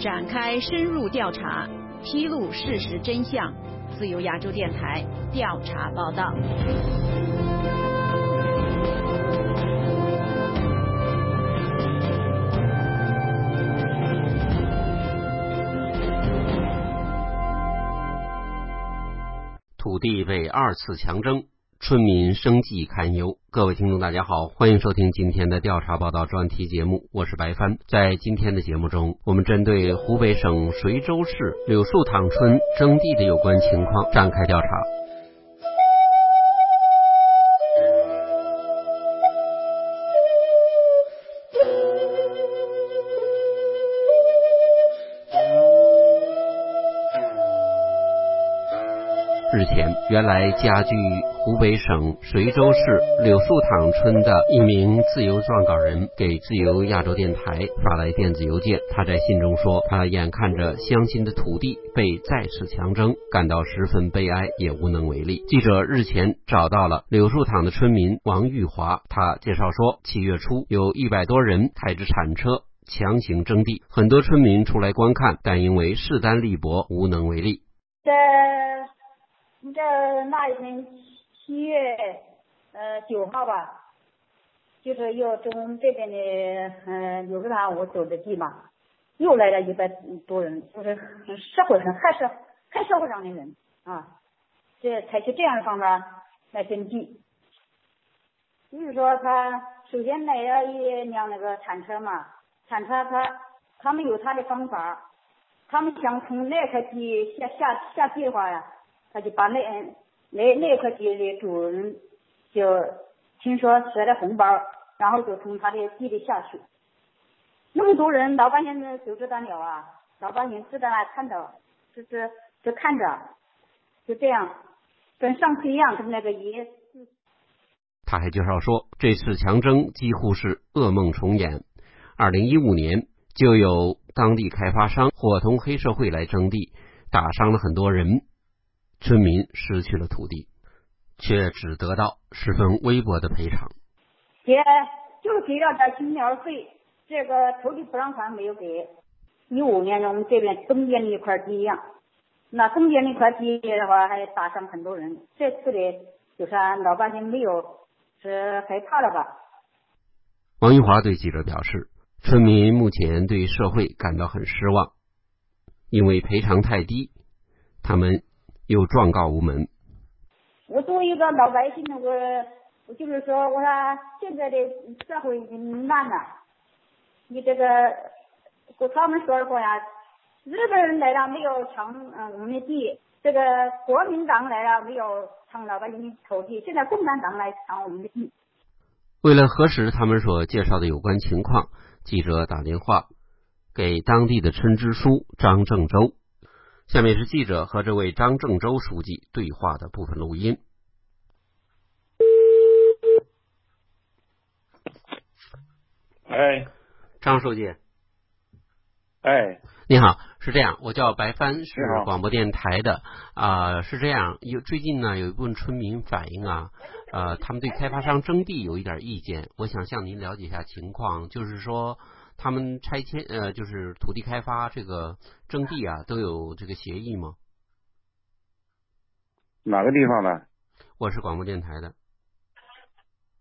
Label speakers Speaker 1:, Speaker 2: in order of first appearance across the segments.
Speaker 1: 展开深入调查，披露事实真相。自由亚洲电台调查报道。
Speaker 2: 土地被二次强征。村民生计堪忧。各位听众，大家好，欢迎收听今天的调查报道专题节目，我是白帆。在今天的节目中，我们针对湖北省随州市柳树塘村征地的有关情况展开调查。日前，原来家居湖北省随州市柳树塘村的一名自由撰稿人给自由亚洲电台发来电子邮件。他在信中说，他眼看着乡亲的土地被再次强征，感到十分悲哀，也无能为力。记者日前找到了柳树塘的村民王玉华，他介绍说，七月初有一百多人开着铲车强行征地，很多村民出来观看，但因为势单力薄，无能为力。
Speaker 3: 这那一天七月呃九号吧，就是要征这边的嗯柳树塘我走的地嘛，又来了一百多人，就是很社会上还是还社会上的人啊，这采取这样的方法来征地，就是说他首先来了一辆那个铲车嘛，铲车他他们有他的方法，他们想从那块地下下下地的话呀。他就把那那那块地的主人就听说赊了红包，然后就从他的地里下去。那么多人，老百姓就知道了啊，老百姓知道啊，看到就是就看着，就这样跟上次一样，跟那个爷。
Speaker 2: 他还介绍说，这次强征几乎是噩梦重演。二零一五年就有当地开发商伙同黑社会来征地，打伤了很多人。村民失去了土地，却只得到十分微薄的赔偿。
Speaker 3: 给就给了点青苗费，这个土地补偿款没有给。一五年我们这边东边的一块地一样，那东边那块地的话还打伤很多人。这次的就是老百姓没有是害怕了吧？
Speaker 2: 王玉华对记者表示，村民目前对社会感到很失望，因为赔偿太低，他们。又状告无门。
Speaker 3: 我作为一个老百姓，我我就是说，我说现在的社会已经难了。你这个，他们说过呀，日本人来了没有抢嗯我们的地，这个国民党来了没有抢老百姓的土地，现在共产党来抢我们的地。
Speaker 2: 为了核实他们所介绍的有关情况，记者打电话给当地的村支书张正洲。下面是记者和这位张郑州书记对话的部分录音。
Speaker 4: 哎，
Speaker 2: 张书记。
Speaker 4: 哎，
Speaker 2: 你好，是这样，我叫白帆，是广播电台的啊，是这样，有最近呢，有一部分村民反映啊，呃，他们对开发商征地有一点意见，我想向您了解一下情况，就是说。他们拆迁呃，就是土地开发这个征地啊，都有这个协议吗？
Speaker 4: 哪个地方的？
Speaker 2: 我是广播电台的。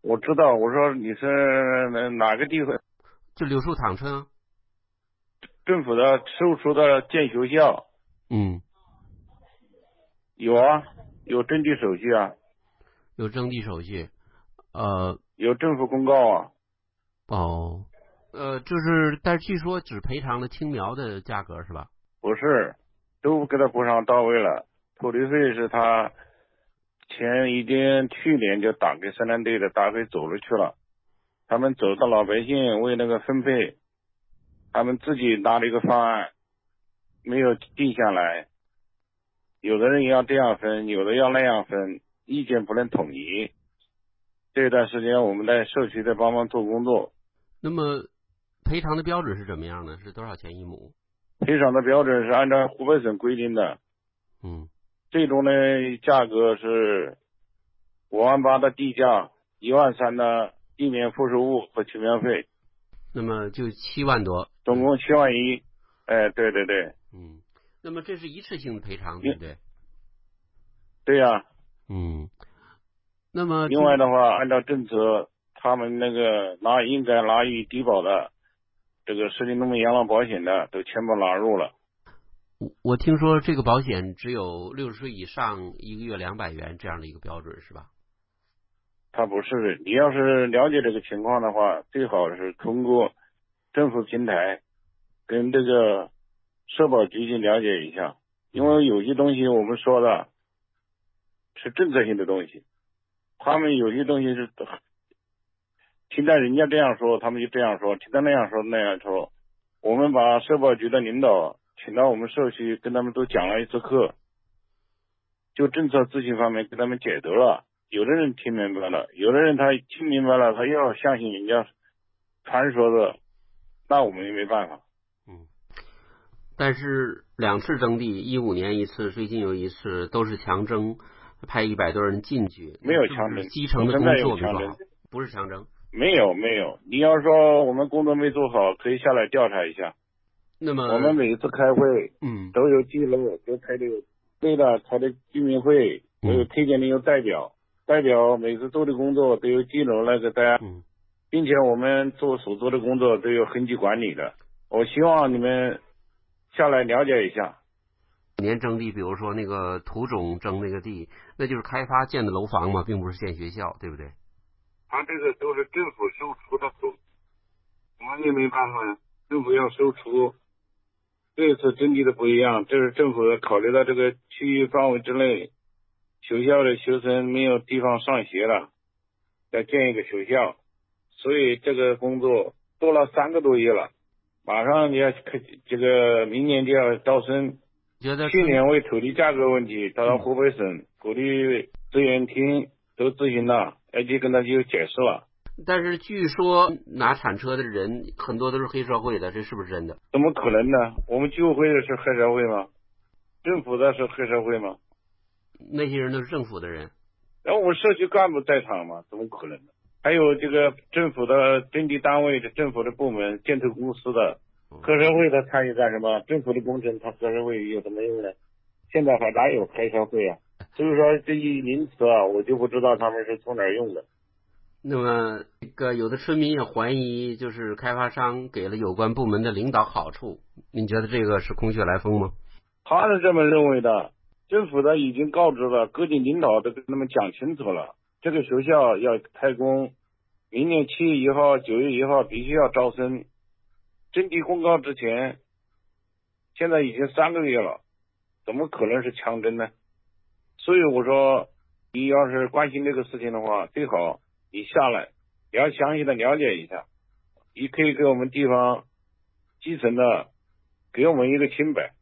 Speaker 4: 我知道，我说你是哪哪个地方？
Speaker 2: 就柳树塘村。
Speaker 4: 政府的事务处的建学校。
Speaker 2: 嗯。
Speaker 4: 有啊，有征地手续啊。
Speaker 2: 有征地手续，呃。
Speaker 4: 有政府公告啊。
Speaker 2: 哦。呃，就是，但是据说只赔偿了青苗的价格是吧？
Speaker 4: 不是，都给他补偿到位了。土地费是他钱已经去年就打给生产队的，打给走了去了。他们走到老百姓为那个分配，他们自己拿了一个方案，没有定下来。有的人要这样分，有的要那样分，意见不能统一。这段时间我们在社区在帮忙做工作。
Speaker 2: 那么。赔偿的标准是怎么样的？是多少钱一亩？
Speaker 4: 赔偿的标准是按照湖北省规定的。
Speaker 2: 嗯，
Speaker 4: 最终的价格是五万八的地价，一万三的地面附属物和青苗费。
Speaker 2: 那么就七万多。
Speaker 4: 总共七万一。哎，对对对，
Speaker 2: 嗯，那么这是一次性的赔偿，对不对？
Speaker 4: 对呀、
Speaker 2: 嗯，那么
Speaker 4: 另外的话，按照政策，他们那个拿应该拿予低保的，这个市林农民养老保险的，都全部纳入了。
Speaker 2: 我我听说这个保险只有六十岁以上一个月两百元这样的一个标准是吧？
Speaker 4: 他不是，你要是了解这个情况的话，最好是通过政府平台跟这个社保局去了解一下，因为有些东西我们说的是政策性的东西，他们有些东西是听到人家这样说，他们就这样说；听到那样说那样说。我们把社保局的领导请到我们社区，跟他们都讲了一次课，就政策咨询方面跟他们解读了。有的人听明白了，有的人他听明白了，他又要相信人家传说的，那我们也没办法。
Speaker 2: 嗯，但是两次征地，一五年一次，最近有一次，都是强征，派一百多人进去，
Speaker 4: 没有强征
Speaker 2: 基层的工作没做
Speaker 4: 强
Speaker 2: 好，不是强征。
Speaker 4: 没有没有，你要说我们工作没做好，可以下来调查一下。
Speaker 2: 那么
Speaker 4: 我们每一次开会
Speaker 2: 嗯
Speaker 4: 都有记录，都开的对的，开的居民会，都有
Speaker 2: 嗯
Speaker 4: 推荐的有代表，代表每次做的工作都有记录那个大家，
Speaker 2: 嗯
Speaker 4: 并且我们做所做的工作都有痕迹管理的。我希望你们下来了解一下。
Speaker 2: 年征地，比如说那个土种征那个地，那就是开发建的楼房嘛，并不是建学校，对不对？
Speaker 4: 他这个都是政府收除的土，我们也没办法呀，政府要收除。这次征地的不一样，这是政府考虑到这个区域范围之内，学校的学生没有地方上学了，要建一个学校，所以这个工作做了三个多月了，马上就要开，这个明年就要招生。
Speaker 2: 觉得
Speaker 4: 去年为土地价格问题，到了湖北省土地资源厅都咨询了，而且跟他就解释了。
Speaker 2: 但是据说拿铲车的人很多都是黑社会的，这是不是真的？
Speaker 4: 怎么可能呢？我们居委会的是黑社会吗？政府的是黑社会吗？
Speaker 2: 那些人都是政府的人。
Speaker 4: 然后我们社区干部在场吗？怎么可能呢？还有这个政府的征地单位的政府的部门、建设公司的黑社会，他参与干什么？政府的工程，他黑社会有什么用呢？现在还哪有黑社会啊？所以说这一名词啊，我就不知道他们是从哪儿用的。
Speaker 2: 那么，这个有的村民也怀疑，就是开发商给了有关部门的领导好处，你觉得这个是空穴来风吗？
Speaker 4: 他是这么认为的，政府的已经告知了，各级领导都跟他们讲清楚了，这个学校要开工，明年七月一号、九月一号必须要招生。征地公告之前，现在已经三个月了，怎么可能是强征呢？所以我说，你要是关心这个事情的话，最好你下来，你要详细的了解一下，你可以给我们地方基层的给我们一个清白。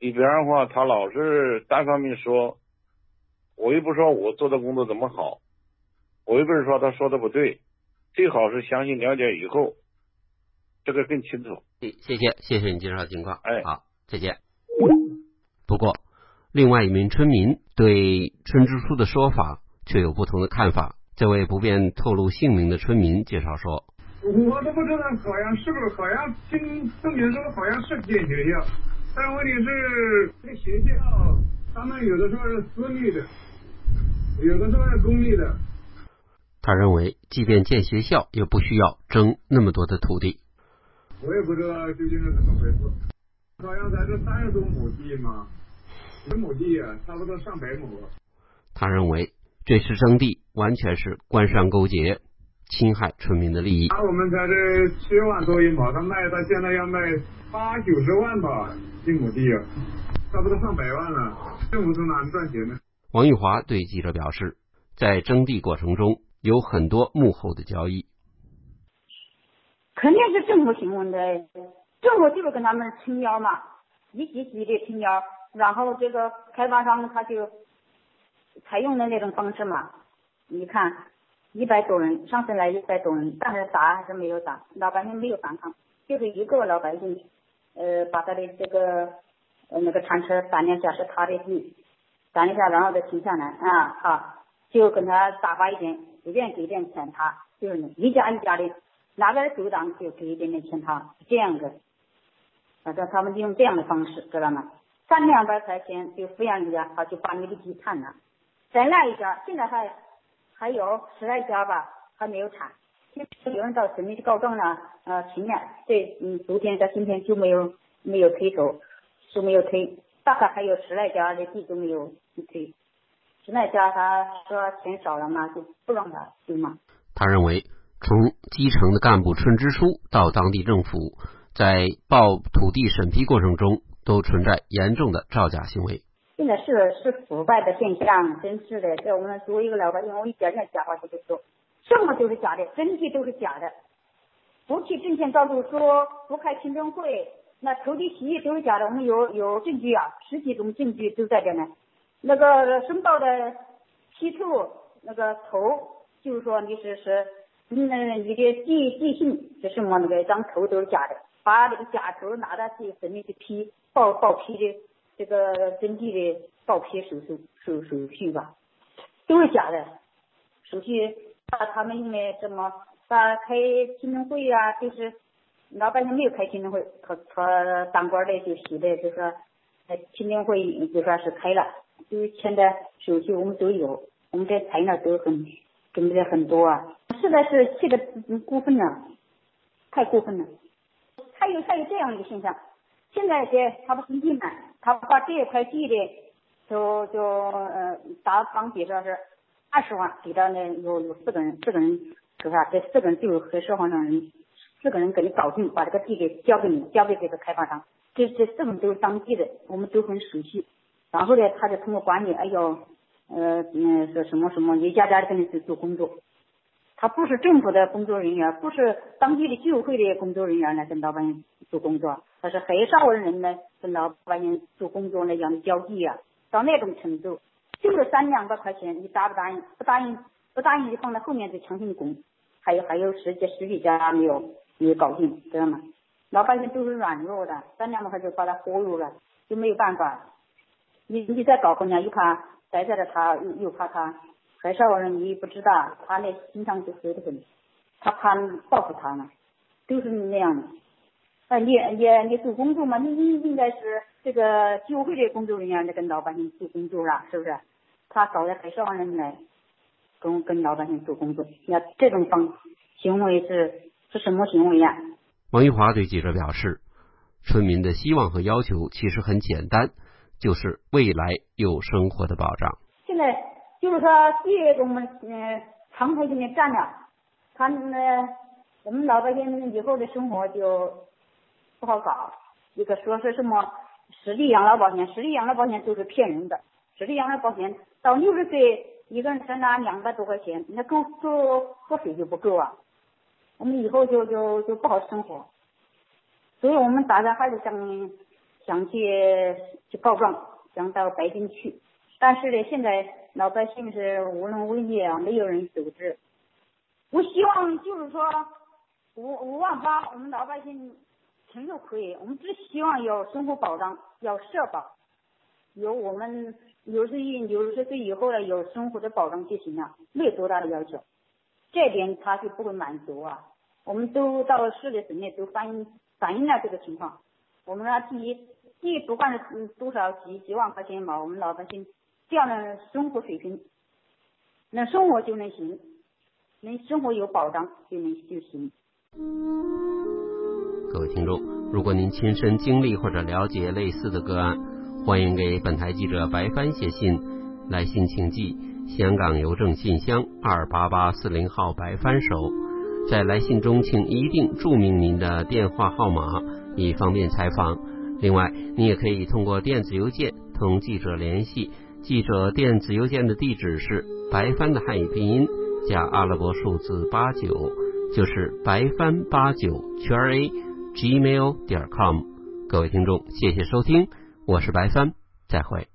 Speaker 4: 你不然的话，他老是单方面说，我又不说我做的工作怎么好，我又不是说他说的不对，最好是详细了解以后，这个更清楚。
Speaker 2: 谢谢，谢谢你介绍情况。
Speaker 4: 哎
Speaker 2: 好，再见。不过，另外一名村民对村支书的说法却有不同的看法。这位不便透露姓名的村民介绍说，
Speaker 5: 我都不知道好像是不是，好像听村民说好像是建学校，但问题是这个学校他们有的时候是私立的，有的时候是公立的。
Speaker 2: 他认为，即便建学校，也不需要征那么多的土地。
Speaker 5: 我也不知道究竟是怎么回事，好像才是三十多亩地嘛，十亩地啊，差不多上百亩。
Speaker 2: 他认为，这次征地完全是官商勾结，侵害村民的利益。
Speaker 5: 拿我们才这七万多一亩，他卖到现在要卖八九十万吧一亩地啊，差不多上百万了。政府从哪里赚钱呢？
Speaker 2: 王玉华对记者表示，在征地过程中有很多幕后的交易。
Speaker 3: 肯定是政府行为的，政府就是跟他们撑腰嘛，一级级的撑腰，然后这个开发商他就采用的那种方式嘛。你看，一百多人上次来一百多人，但是打还是没有打，老百姓没有反抗，就是一个老百姓，呃，把他的这个呃那个铲车打两下是他的地，打两下然后再停下来啊，好，就跟他打发一点，随便给点钱他，就是一家一家的。哪个走档就给一点点钱他，这样的。反正他们就用这样的方式，知道吗？三两百块钱就抚养一家，他就把你的地产了。在那一家，现在还还有十来家吧，还没有产。有人到省里去告状了，呃，停了。这嗯，昨天到今天就没有没有推走，就没有推。大概还有十来家的地都没有推。十来家他说钱少了嘛，就不让他推嘛。
Speaker 2: 他认为，从基层的干部村支书到当地政府，在报土地审批过程中，都存在严重的造假行为。
Speaker 3: 现在是是腐败的现象，真是的。在我们作为一个老百姓，我一点点假话都不说。什么都是假的，证据都是假的。不去证券照住说不开听证会，那投地协议都是假的。我们有有证据啊，十几种证据都在这呢。那个申报的批处那个头，就是说你是是，嗯，你的地地信是什么那个张头都是假的，把那个假头拿到去省里去批报报批的这个征地的报批手续手手续吧，都是假的手续。把他们用的什么？把开听证会啊，就是老百姓没有开听证会，他他当官的就写的就说，听证会就说是开了，就签的手续我们都有，我们这材料都很准备的很多啊，实在是气的过分了，太过分了。还有还有这样一个现象，现在这他不生气嘛，他把这一块地的就就呃打方比说是。二十万给到那有有四个人，四个人是吧？这四个人就和社会上人，四个人给你搞定，把这个地给交给你，交给这个开发商。这这四个人都是当地的，我们都很熟悉。然后呢，他就通过管理，哎呦，呃嗯，说什么什么一家家的跟你去做工作。他不是政府的工作人员，不是当地的居委会的工作人员来跟老百姓做工作，他是很少人呢跟老百姓做工作那样的交际啊，到那种程度。就是三两百块钱，你答不答应？不答应，不答应就放在后面就强行拱。还有还有十几十几家没有没有搞定，知道吗？老百姓都是软弱的，三两百块就把他忽悠了，就没有办法。你你再搞姑娘，又怕得罪了他，又又怕他，还少人你不知道，他那心肠就黑得很，他怕报复他呢，都是那样的。哎，你你你做工作嘛，你你应该是这个居委会的工作人员在跟老百姓做工作了，是不是？他找了很少人来跟跟老百姓做工作，那这种方行为是是什么行为呀？
Speaker 2: 王玉华对记者表示，村民的希望和要求其实很简单，就是未来有生活的保障。
Speaker 3: 现在就是说地我们嗯长时间的占了，他们呢，我们老百姓以后的生活就不好搞。一个说是什么实力养老保险，实力养老保险都是骗人的，实力养老保险。到六十岁，一个人才拿两百多块钱，那够够喝水就不够啊！我们以后就就就不好生活，所以我们大家还是想想去去告状，想到北京去。但是呢，现在老百姓是无能为力啊，没有人组织。我希望就是说五五万八，我们老百姓承受可以。我们只希望有生活保障，要社保，有我们。六十一六十岁以后呢，有生活的保障就行了，没有多大的要求。这点他就不会满足啊。我们都到市里省里都反映反映了这个情况。我们呢，第一，第一不管是多少几几万块钱嘛，我们老百姓这样的生活水平，能生活就能行，能生活有保障就能就行。
Speaker 2: 各位听众，如果您亲身经历或者了解类似的个案。欢迎给本台记者白帆写信，来信请寄香港邮政信箱二八八四零号白帆收。在来信中，请一定注明您的电话号码，以方便采访。另外，你也可以通过电子邮件同记者联系。记者电子邮件的地址是白帆的汉语拼音加阿拉伯数字八九，就是白帆八九圈 A gmail 点 com。各位听众，谢谢收听。我是白帆，再会。